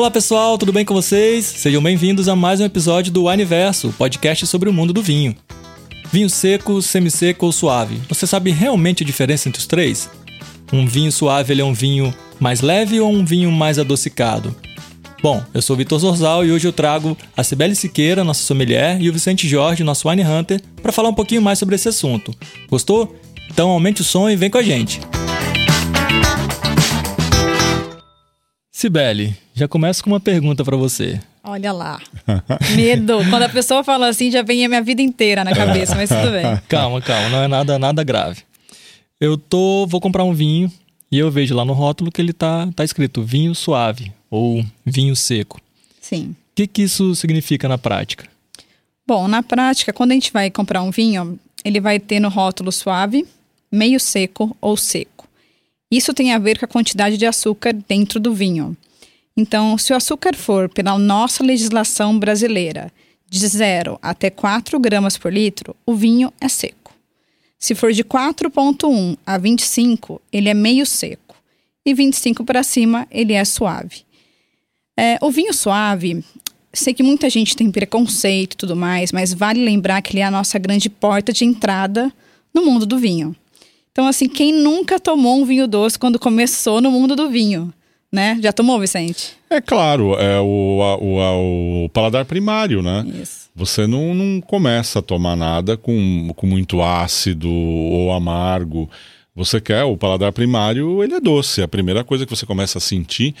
Olá pessoal, tudo bem com vocês? Sejam bem-vindos a mais um episódio do Aniverso, podcast sobre o mundo do vinho. Vinho seco, semisseco ou suave. Você sabe realmente a diferença entre os três? Um vinho suave é um vinho mais leve ou um vinho mais adocicado? Bom, eu sou Vitor Zorzal e hoje eu trago a Cibele Siqueira, nossa sommelier, e o Vicente Jorge, nosso wine hunter, para falar um pouquinho mais sobre esse assunto. Gostou? Então aumente o som e vem com a gente. Cibele, já começo com uma pergunta para você. Olha lá. Medo. Quando a pessoa fala assim, já vem a minha vida inteira na cabeça, mas tudo bem. Calma, calma, não é nada, nada grave. Eu tô, vou comprar um vinho e eu vejo lá no rótulo que ele tá, tá escrito vinho suave ou vinho seco. Sim. O que, que isso significa na prática? Bom, na prática, quando a gente vai comprar um vinho, ele vai ter no rótulo suave, meio seco ou seco. Isso tem a ver com a quantidade de açúcar dentro do vinho. Então, se o açúcar for, pela nossa legislação brasileira, de 0 até 4 gramas por litro, o vinho é seco. Se for de 4,1 a 25, ele é meio seco. E 25 para cima, ele é suave. É, o vinho suave, sei que muita gente tem preconceito e tudo mais, mas vale lembrar que ele é a nossa grande porta de entrada no mundo do vinho. Então, assim, quem nunca tomou um vinho doce quando começou no mundo do vinho? Né? Já tomou, Vicente? É claro, é o, a, o, a, o paladar primário, né? Isso. Você não, não começa a tomar nada com, com muito ácido ou amargo. Você quer, o paladar primário, ele é doce. É a primeira coisa que você começa a sentir.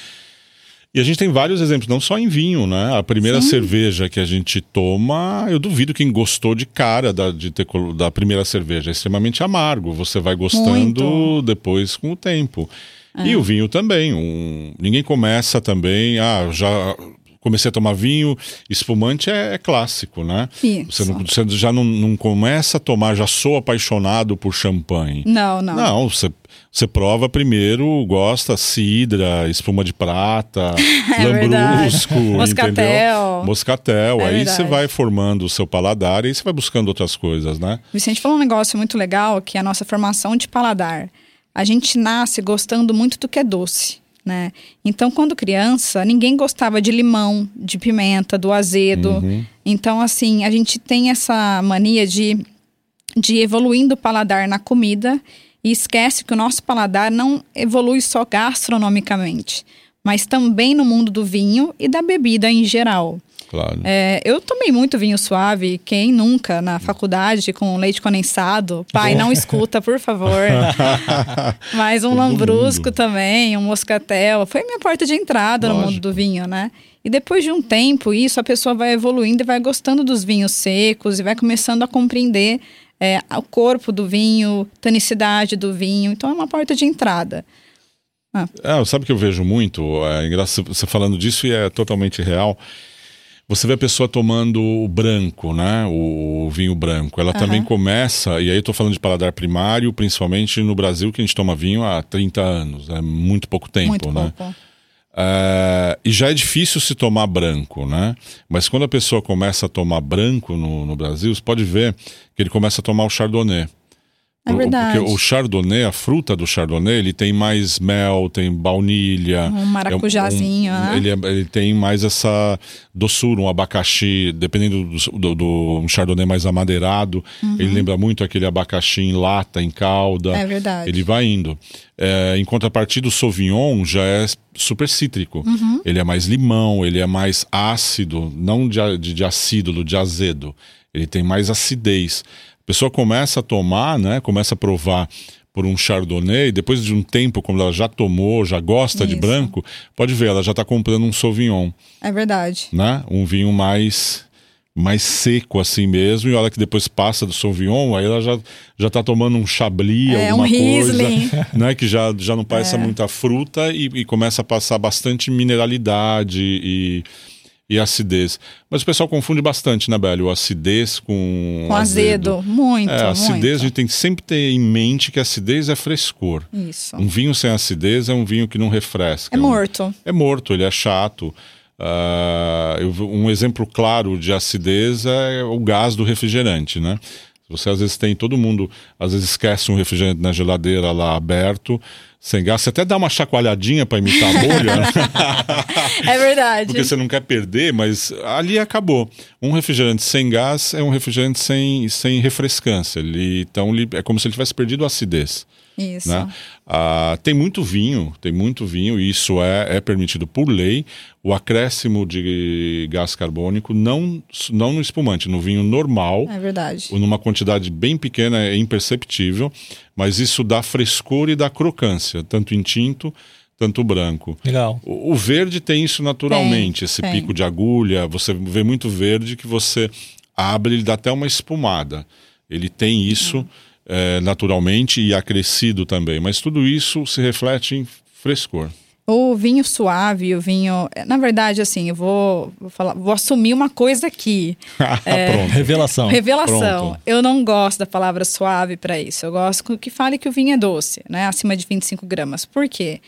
E a gente tem vários exemplos, não só em vinho, né? A primeira Sim. cerveja que a gente toma, eu duvido quem gostou de cara da, de ter, da primeira cerveja. É extremamente amargo. Você vai gostando Muito. depois com o tempo. É. E o vinho também. Um, ninguém começa também, ah, já comecei a tomar vinho. Espumante é, é clássico, né? Isso. Você, não- você já não, não começa a tomar, já sou apaixonado por champanhe. Não, não. Não, você, você prova primeiro, gosta, cidra, espuma de prata, É lambrusco, Moscatel. Moscatel. É aí verdade. você vai formando o seu paladar e aí você vai buscando outras coisas, né? Vicente falou um negócio muito legal, que é a nossa formação de paladar. A gente nasce gostando muito do que é doce, né? Então, quando criança, ninguém gostava de limão, de pimenta, do azedo. Uhum. Então, assim, a gente tem essa mania de, de evoluindo o paladar na comida e esquece que o nosso paladar não evolui só gastronomicamente, mas também no mundo do vinho e da bebida em geral. Claro. É, eu tomei muito vinho suave, quem nunca na faculdade com leite condensado. Pai, não escuta, por favor. Mas um Todo lambrusco mundo. também, um moscatel. Foi minha porta de entrada no mundo Lógico. do vinho, né? E depois de um tempo, isso a pessoa vai evoluindo e vai gostando dos vinhos secos e vai começando a compreender é, o corpo do vinho, tonicidade do vinho. Então é uma porta de entrada. É, sabe o que eu vejo muito? É engraçado você falando disso e é totalmente real. Você vê a pessoa tomando o branco, né? O, o vinho branco. Ela também começa, e aí eu tô falando de paladar primário, principalmente no Brasil, que a gente toma vinho há 30 anos. É muito pouco tempo, muito né? pouco. É, e já é difícil se tomar branco, né? Mas quando a pessoa começa a tomar branco no, no Brasil, você pode ver que ele começa a tomar o chardonnay. É verdade. Porque o chardonnay, a fruta do chardonnay, ele tem mais mel, tem baunilha. Um maracujazinho, é um- né? ele, é- ele tem mais essa doçura, um abacaxi, dependendo do, do, do um chardonnay mais amadeirado. Ele lembra muito aquele abacaxi em lata, em calda. Uhum. É verdade. Ele vai indo. É, em contrapartida, o Sauvignon já é super cítrico. Uhum. Ele é mais limão, ele é mais ácido, não de, de, de acídulo, de azedo. Ele tem mais acidez. A pessoa começa a tomar, né? Começa a provar por um chardonnay, depois de um tempo, quando ela já tomou, já gosta de Isso. branco, pode ver, ela já está comprando um Sauvignon, É verdade. né? Um vinho mais mais seco assim mesmo, e olha que depois passa do Sauvignon, aí ela já, já tá tomando um Chablis, É, alguma um coisa, né? Que já, já não parece É. muita fruta e, e começa a passar bastante mineralidade e, e acidez. Mas o pessoal confunde bastante, né, Beli? O acidez com, Com azedo. Muito, É, a acidez a muito. gente tem que sempre ter em mente que a acidez é frescor. Isso. Um vinho sem acidez é um vinho que não refresca. É um- morto. é morto, ele é chato. Vi- um exemplo claro de acidez é o gás do refrigerante, né? Você às vezes tem todo mundo, às vezes esquece um refrigerante na geladeira lá aberto, sem gás. Você até dá uma chacoalhadinha para imitar a bolha. né? É verdade. Porque você não quer perder, mas ali acabou. Um refrigerante sem gás é um refrigerante sem, sem refrescância. Ele, então ele, é como se ele tivesse perdido a acidez. Isso. Né? Ah, tem muito vinho, tem muito vinho, e isso é, é permitido por lei. O acréscimo de gás carbônico, não, não no espumante, no vinho normal, É verdade. numa quantidade bem pequena, é imperceptível, mas isso dá frescor e dá crocância, tanto em tinto, tanto branco. Legal. O, o verde tem isso naturalmente, Tem, esse tem. pico de agulha. Você vê muito verde que você abre, ele dá até uma espumada. Ele tem isso Uhum. eh, naturalmente e acrescido também. Mas tudo isso se reflete em frescor. O vinho suave, o vinho. Na verdade, assim, eu vou, vou falar, vou assumir uma coisa aqui. Pronto. Revelação. Revelação. Pronto. Eu não gosto da palavra suave para isso. Eu gosto que fale que o vinho é doce, né? Acima de 25 gramas. Por quê?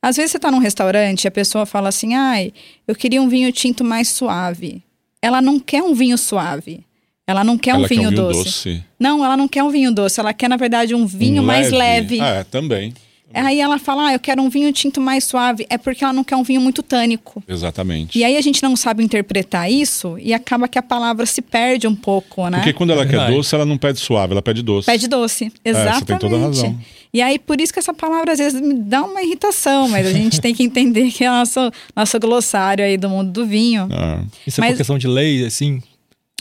Às vezes você está num restaurante e a pessoa fala assim: ai, eu queria um vinho tinto mais suave. Ela não quer um vinho suave. Ela não quer um Ela quer vinho um vinho doce. doce. Não, ela não quer um vinho doce. Ela quer, na verdade, um vinho Um mais leve. É, também. Aí ela fala: ah, eu quero um vinho tinto mais suave. É porque ela não quer um vinho muito tânico. Exatamente. E aí a gente não sabe interpretar isso e acaba que a palavra se perde um pouco, né? Porque quando ela É quer doce, ela não pede suave, ela pede doce. Pede doce. Exatamente. você tem toda a razão. E aí, por isso que essa palavra às vezes me dá uma irritação, mas a gente tem que entender que é o nosso, nosso glossário aí do mundo do vinho. Ah. Isso é Mas- por questão de lei, assim?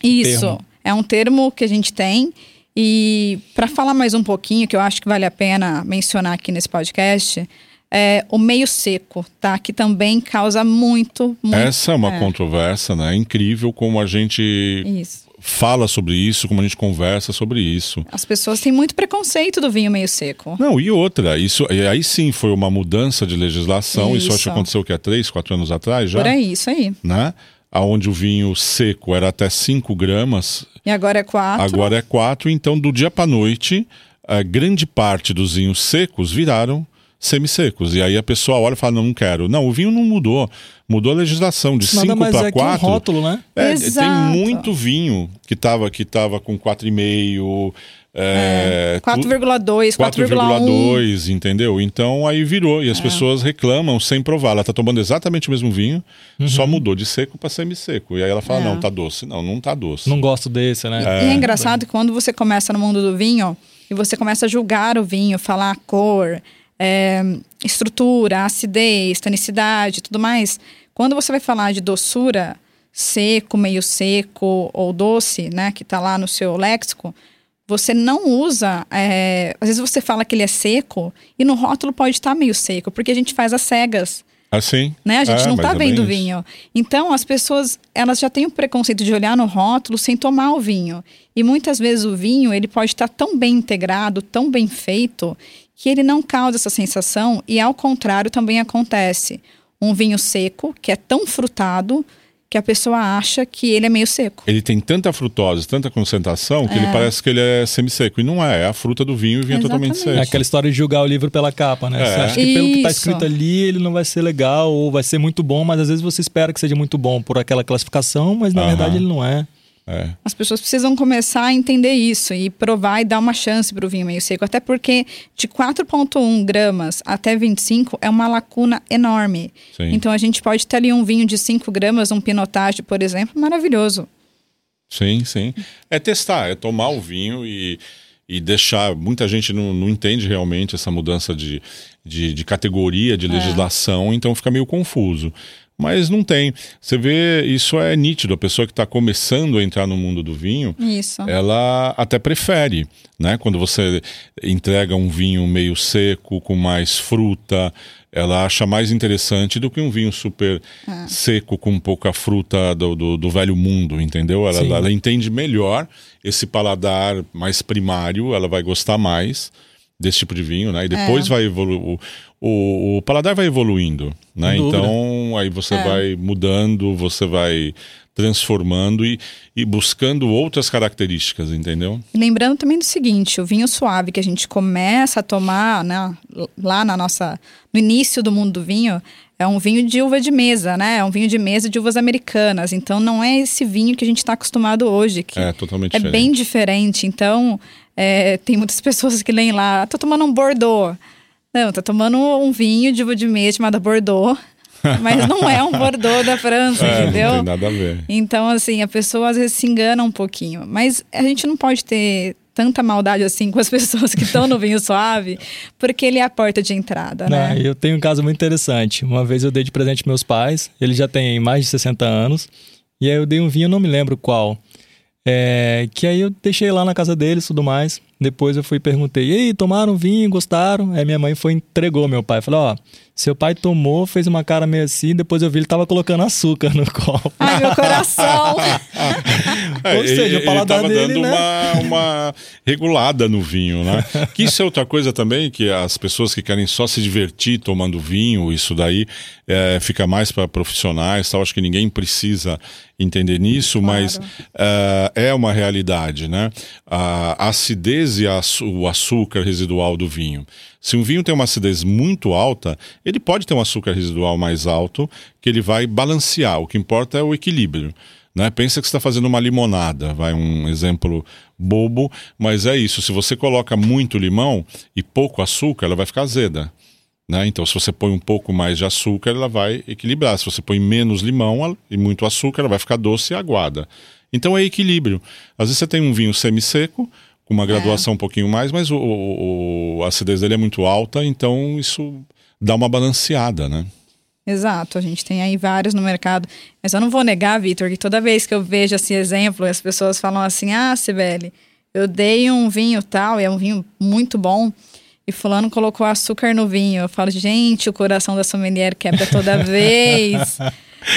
Isso. termo. É um termo que a gente tem. E para falar mais um pouquinho, que eu acho que vale a pena mencionar aqui nesse podcast, é o meio seco, tá? Que também causa muito, muito. Essa é uma controvérsia, né? É incrível como a gente Isso. fala sobre isso, como a gente conversa sobre isso. As pessoas têm muito preconceito do vinho meio seco. Não, e outra, isso e aí sim foi uma mudança de legislação. Isso, acho que Isso. aconteceu o que há três, quatro anos atrás já, Por aí, isso aí. né? Aonde o vinho seco era até 5 gramas, E agora é quatro. agora é 4. Então, do dia para noite, a grande parte dos vinhos secos viraram semissecos. E aí a pessoa olha e fala: não, não quero. Não, o vinho não mudou. Mudou a legislação de Nada 5 mais para é que um 4. rótulo, né? É, Exato. tem muito vinho que tava, que tava com 4,5. É, 4,2, 4,1. 4,2, entendeu? Então aí virou É. e as pessoas reclamam sem provar. Ela tá tomando exatamente o mesmo vinho, só mudou de seco para semi-seco. E aí ela fala: Uhum. É. não, tá doce. Não, não tá doce. Não gosto desse, né? E é engraçado que quando você começa no mundo do vinho e você começa a julgar o vinho, falar a cor, é, estrutura, acidez, tonicidade e tudo mais, quando você vai falar de doçura, seco, meio seco ou doce, né, que tá lá no seu léxico, você não usa. é, às vezes você fala que ele é seco e no rótulo pode estar meio seco, porque a gente faz as cegas Assim? né? A gente É, não tá é vendo o isso. vinho. Então, as pessoas, elas já têm o preconceito de olhar no rótulo sem tomar o vinho. E muitas vezes o vinho, ele pode estar tão bem integrado, tão bem feito, que ele não causa essa sensação e ao contrário também acontece. Um vinho seco, que é tão frutado, que a pessoa acha que ele é meio seco. Ele tem tanta frutose, tanta concentração, que ele parece que ele é semisseco. E não é, é a fruta do vinho e o vinho é totalmente Exatamente. É seco. aquela história de julgar o livro pela capa, né? É. Você acha que pelo que tá Isso. escrito ali, ele não vai ser legal ou vai ser muito bom, mas às vezes você espera que seja muito bom por aquela classificação, mas na Aham. verdade ele não é. É. As pessoas precisam começar a entender isso e provar e dar uma chance para o vinho meio seco. Até porque de 4,1 gramas até 25 é uma lacuna enorme. Sim. Então a gente pode ter ali um vinho de 5 gramas, um pinotage, por exemplo, maravilhoso. Sim, sim. É testar, é tomar o vinho e, e deixar. Muita gente não, não entende realmente essa mudança de, de, de categoria, de legislação, então fica meio confuso. Mas não tem. Você vê, isso é nítido. A pessoa que está começando a entrar no mundo do vinho, Isso. ela até prefere, né? Quando você entrega um vinho meio seco, com mais fruta, ela acha mais interessante do que um vinho super seco, com pouca fruta do, do, do velho mundo, entendeu? Ela, Sim. ela entende melhor esse paladar mais primário, ela vai gostar mais desse tipo de vinho, né? E depois vai evoluir. O, o paladar vai evoluindo, né? Então aí você vai mudando, você vai transformando e, e buscando outras características, entendeu? Lembrando também do seguinte, o vinho suave que a gente começa a tomar né, lá na nossa, no início do mundo do vinho, é um vinho de uva de mesa, né? É um vinho de mesa de uvas americanas. Então não é esse vinho que a gente está acostumado hoje. Que é totalmente é diferente. bem diferente. Então é, tem muitas pessoas que leem lá, tô tomando um Bordeaux. Não, tô tomando um vinho de mesa chamada Bordeaux. Mas não é um Bordeaux da França, É, entendeu? não tem nada a ver. Então, assim, a pessoa às vezes se engana um pouquinho. Mas a gente não pode ter tanta maldade assim com as pessoas que estão no vinho suave, porque ele é a porta de entrada, né? Não, eu tenho um caso muito interessante. Uma vez eu dei de presente meus pais, eles já têm mais de 60 anos, e aí eu dei um vinho, não me lembro qual. É, que aí eu deixei lá na casa deles e tudo mais. Depois eu fui e perguntei: Ei, tomaram vinho, gostaram? Aí minha mãe foi e entregou meu pai. Falou: Ó, seu pai tomou, fez uma cara meio assim. Depois eu vi ele tava colocando açúcar no copo. Ai, meu coração! É, Ou seja, ele, o paladar ele tava dele, dando né? uma, uma regulada no vinho, né? Que isso é outra coisa também, que as pessoas que querem só se divertir tomando vinho, isso daí é, fica mais para profissionais, tal. Acho que ninguém precisa entender nisso, mas é, é uma realidade, né? A acidez e a o açúcar residual do vinho. Se um vinho tem uma acidez muito alta, ele pode ter um açúcar residual mais alto, que ele vai balancear. O que importa é o equilíbrio. Né? Pensa que está fazendo uma limonada, vai um exemplo bobo, mas é isso. Se você coloca muito limão e pouco açúcar, ela vai ficar azeda. Né? Então, se você põe um pouco mais de açúcar, ela vai equilibrar. Se você põe menos limão e muito açúcar, ela vai ficar doce e aguada. Então, é equilíbrio. Às vezes você tem um vinho semisseco, com uma graduação um pouquinho mais, mas o, o- o- a acidez dele é muito alta, então isso dá uma balanceada, né? Exato, a gente tem aí vários no mercado. Mas eu não vou negar, Vitor, que toda vez que eu vejo esse exemplo, as pessoas falam assim: ah, Sibeli, eu dei um vinho tal, e é um vinho muito bom, e fulano colocou açúcar no vinho. Eu falo, gente, o coração da sommelier quebra toda vez.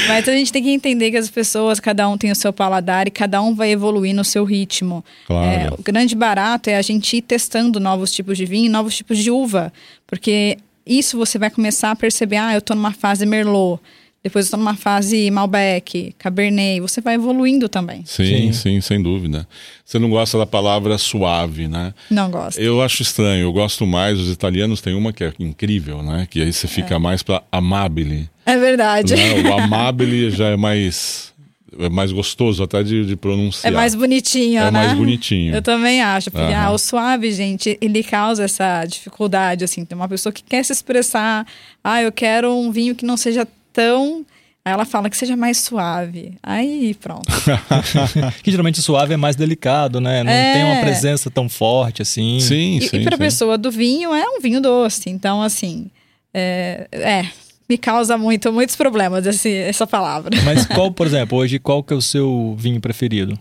Mas a gente tem que entender que as pessoas, cada um tem o seu paladar e cada um vai evoluir no seu ritmo. Claro. É, o grande barato é a gente ir testando novos tipos de vinho, novos tipos de uva, porque isso você vai começar a perceber, ah, eu tô numa fase Merlot, depois eu tô numa fase Malbec, Cabernet, você vai evoluindo também. Sim, Sim. sim, sem dúvida. Você não gosta da palavra suave, né? Não gosto. Eu acho estranho, eu gosto mais, os italianos têm uma que é incrível, né? Que aí você fica mais para amabile. É verdade. Né? O amabile já é mais, é mais gostoso até de, de É pronunciar. mais bonitinho, É né? mais bonitinho. Eu também acho, porque ah, o suave, gente, ele causa essa dificuldade, assim. Tem uma pessoa que quer se expressar, ah, eu quero um vinho que não seja tão... Aí ela fala que seja mais suave. Aí, pronto. que geralmente suave é mais delicado, né? Não É. tem uma presença tão forte assim. Sim, E, sim. e para pessoa do vinho, é um vinho doce. Então, assim, é, é, me causa muito, muitos problemas esse, essa palavra. Mas qual, por exemplo, hoje, qual que é o seu vinho preferido?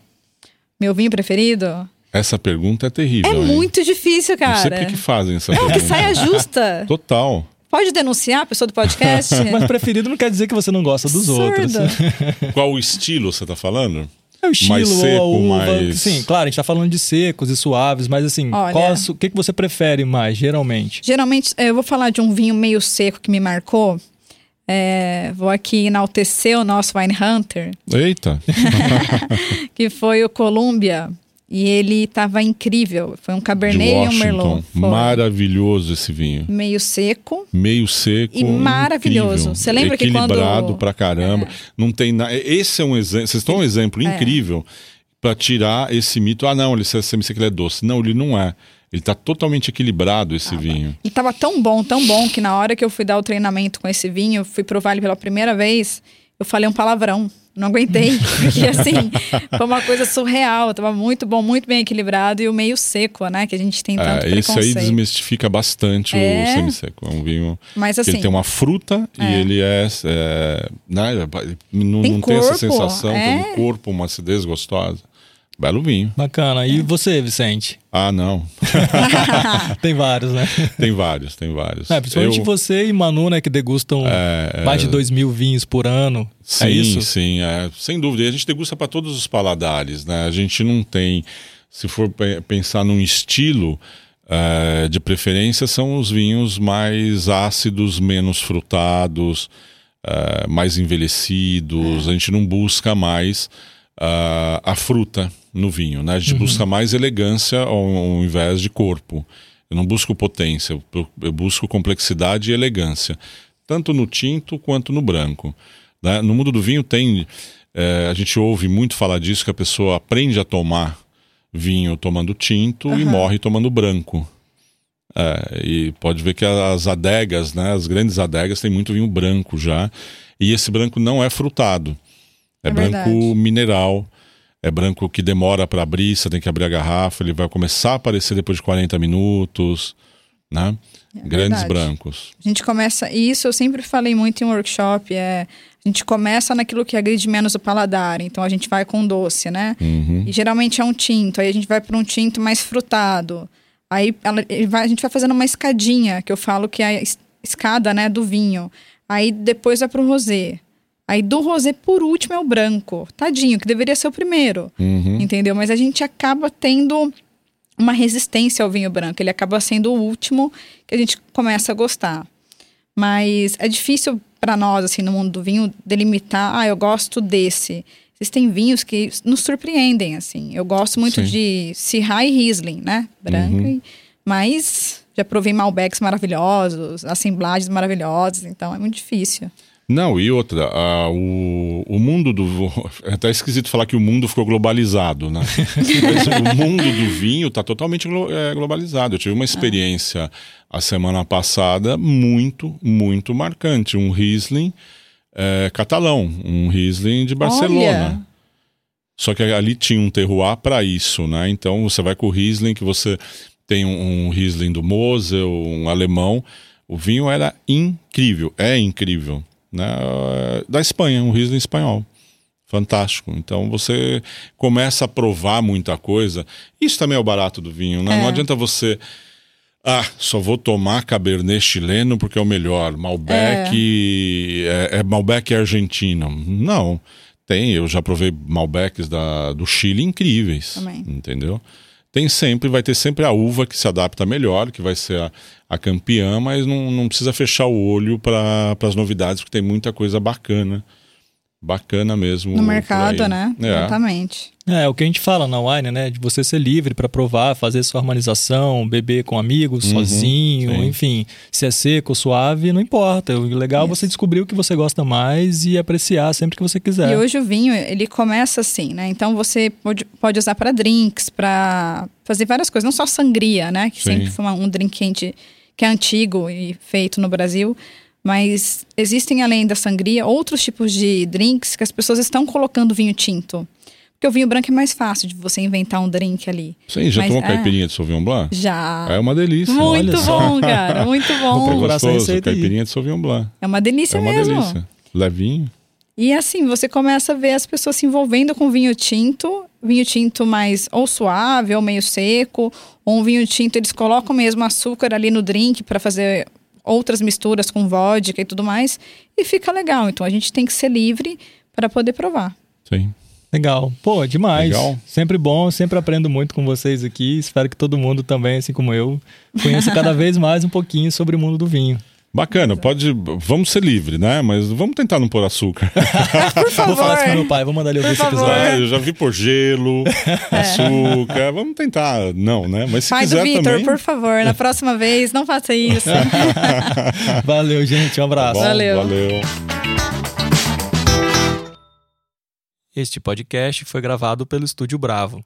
Meu vinho preferido? Essa pergunta é terrível. É hein? muito difícil, Não sei cara. por que que fazem essa Não, que pergunta. saia justa. Total. Pode denunciar a pessoa do podcast? Mas preferido não quer dizer que você não gosta dos outros. Absurdo. Qual o estilo você tá falando? É o estilo Mais ou a seco, uva. mais- Sim, claro, a gente tá falando de secos e suaves, mas assim, Olha- qual o que, que você prefere mais, geralmente? Geralmente, eu vou falar de um vinho meio seco que me marcou. É, vou aqui enaltecer o nosso Wine Hunter, Eita. que foi o Columbia. E ele tava incrível. Foi um Cabernet e um Merlot. Foi. Maravilhoso esse vinho. Meio seco. Meio seco. E maravilhoso. incrível. Você lembra que quando- Equilibrado pra caramba. Não tem nada. Esse é um exemplo. Vocês estão um exemplo incrível pra tirar esse mito. Ah, não, ele você me que ele é doce. Não, ele não é. Ele tá totalmente equilibrado esse vinho. Ele tava tão bom, tão bom, que na hora que eu fui dar o treinamento com esse vinho, eu fui provar ele pela primeira vez, eu falei um palavrão. Não aguentei, porque assim, foi uma coisa surreal. Tava muito bom, muito bem equilibrado e o meio seco, né? Que a gente tem tanto É, esse aí desmistifica bastante É. o semi-seco. É um vinho Mas que assim, ele tem uma fruta e É. ele é. é né, não Tem não tem essa corpo, sensação, tem é. um corpo, uma acidez gostosa. Belo vinho. Bacana. É. E você, Vicente? Ah, não. tem vários, né? Tem vários, tem vários. É, principalmente Eu- você e Manu, né, que degustam É, mais de dois mil vinhos por ano. Sim, é isso? sim, é, sem dúvida. E a gente degusta para todos os paladares, né? A gente não tem, se for pe- pensar num estilo é, de preferência, são os vinhos mais ácidos, menos frutados, uh, mais envelhecidos, a gente não busca mais uh, a fruta no vinho, né? A gente uhum. busca mais elegância ao, ao, invés de corpo. Eu não busco potência, eu, eu busco complexidade e elegância, tanto no tinto quanto no branco. Né? No mundo do vinho tem, é, a gente ouve muito falar disso, que a pessoa aprende a tomar vinho tomando tinto uhum. e morre tomando branco. É, e pode ver que as adegas, né, as grandes adegas, têm muito vinho branco já. E esse branco não é frutado. É, é branco verdade. mineral. É branco que demora para abrir, você tem que abrir a garrafa, ele vai começar a aparecer depois de 40 minutos, né? É Grandes verdade. brancos. A gente começa, e isso eu sempre falei muito em workshop, é a gente começa naquilo que agride menos o paladar, então a gente vai com doce, né? Uhum. E geralmente é um tinto, aí a gente vai para um tinto mais frutado. Aí ela, vai, a gente vai fazendo uma escadinha, que eu falo que é a escada, né, do vinho. Aí depois vai para o rosé. Aí do rosé, por último, é o branco. Tadinho, que deveria ser o primeiro. Uhum. Entendeu? Mas a gente acaba tendo uma resistência ao vinho branco. Ele acaba sendo o último que a gente começa a gostar. Mas é difícil para nós, assim, no mundo do vinho, delimitar, ah, eu gosto desse. Existem vinhos que nos surpreendem, assim. Eu gosto muito Sim. de Syrah e Riesling, né? Branco. Uhum. Mas já provei Malbecs maravilhosos, assemblagens maravilhosas, então é muito difícil. Não, e outra, a, o, o mundo do. É até esquisito falar que o mundo ficou globalizado, né? o mundo do vinho está totalmente glo, é, globalizado. Eu tive uma experiência a semana passada muito, muito marcante. Um Riesling é, catalão, um Riesling de Barcelona. Olha. Só que ali tinha um terroir para isso, né? Então você vai com o Riesling, que você tem um, um Riesling do Mosel, um alemão. O vinho era incrível, é incrível né, da Espanha, um Riesling espanhol. Fantástico. Então você começa a provar muita coisa. Isso também é o barato do vinho, né? É. Não adianta você. Ah, só vou tomar Cabernet chileno porque é o melhor. Malbec é, é, é Malbec argentino. Não. Tem, eu já provei Malbecs da, do Chile incríveis. Também. Entendeu? Tem sempre, vai ter sempre a uva que se adapta melhor, que vai ser a, a campeã, mas não, não precisa fechar o olho para as novidades, porque tem muita coisa bacana. Bacana mesmo. No mercado, né? É. Exatamente. É, o que a gente fala na Wine, né? De você ser livre para provar, fazer sua harmonização, beber com amigos, uhum, sozinho, sim. enfim. Se é seco, suave, não importa. O legal é você descobrir o que você gosta mais e apreciar sempre que você quiser. E hoje o vinho, ele começa assim, né? Então você pode, pode usar para drinks, para fazer várias coisas. Não só sangria, né? Que sim. sempre foi um drink quente que é antigo e feito no Brasil. Mas existem, além da sangria, outros tipos de drinks que as pessoas estão colocando vinho tinto. Porque o vinho branco é mais fácil de você inventar um drink ali. Sim, já Mas, tomou é... caipirinha de Sauvignon Blanc? Já. É uma delícia. Muito bom, cara. Muito bom. Vou gostoso, caipirinha de Sauvignon Blanc. É uma delícia mesmo. É uma mesmo. delícia. Levinho. E assim, você começa a ver as pessoas se envolvendo com vinho tinto, vinho tinto mais ou suave ou meio seco, ou um vinho tinto, eles colocam mesmo açúcar ali no drink para fazer outras misturas com vodka e tudo mais, e fica legal. Então a gente tem que ser livre para poder provar. Sim. Legal. Pô, demais. Legal. Sempre bom, sempre aprendo muito com vocês aqui. Espero que todo mundo também, assim como eu, conheça cada vez mais um pouquinho sobre o mundo do vinho. Bacana, pode. Vamos ser livre, né? Mas vamos tentar não pôr açúcar. Por favor. Vou falar isso pro meu pai, vou mandar ele ouvir esse episódio. É, eu já vi por gelo, é. açúcar. Vamos tentar, não, né? Mas se pai quiser do Victor, também... por favor, na próxima vez, não faça isso. valeu, gente. Um abraço. Tá bom, valeu. Valeu. Este podcast foi gravado pelo Estúdio Bravo.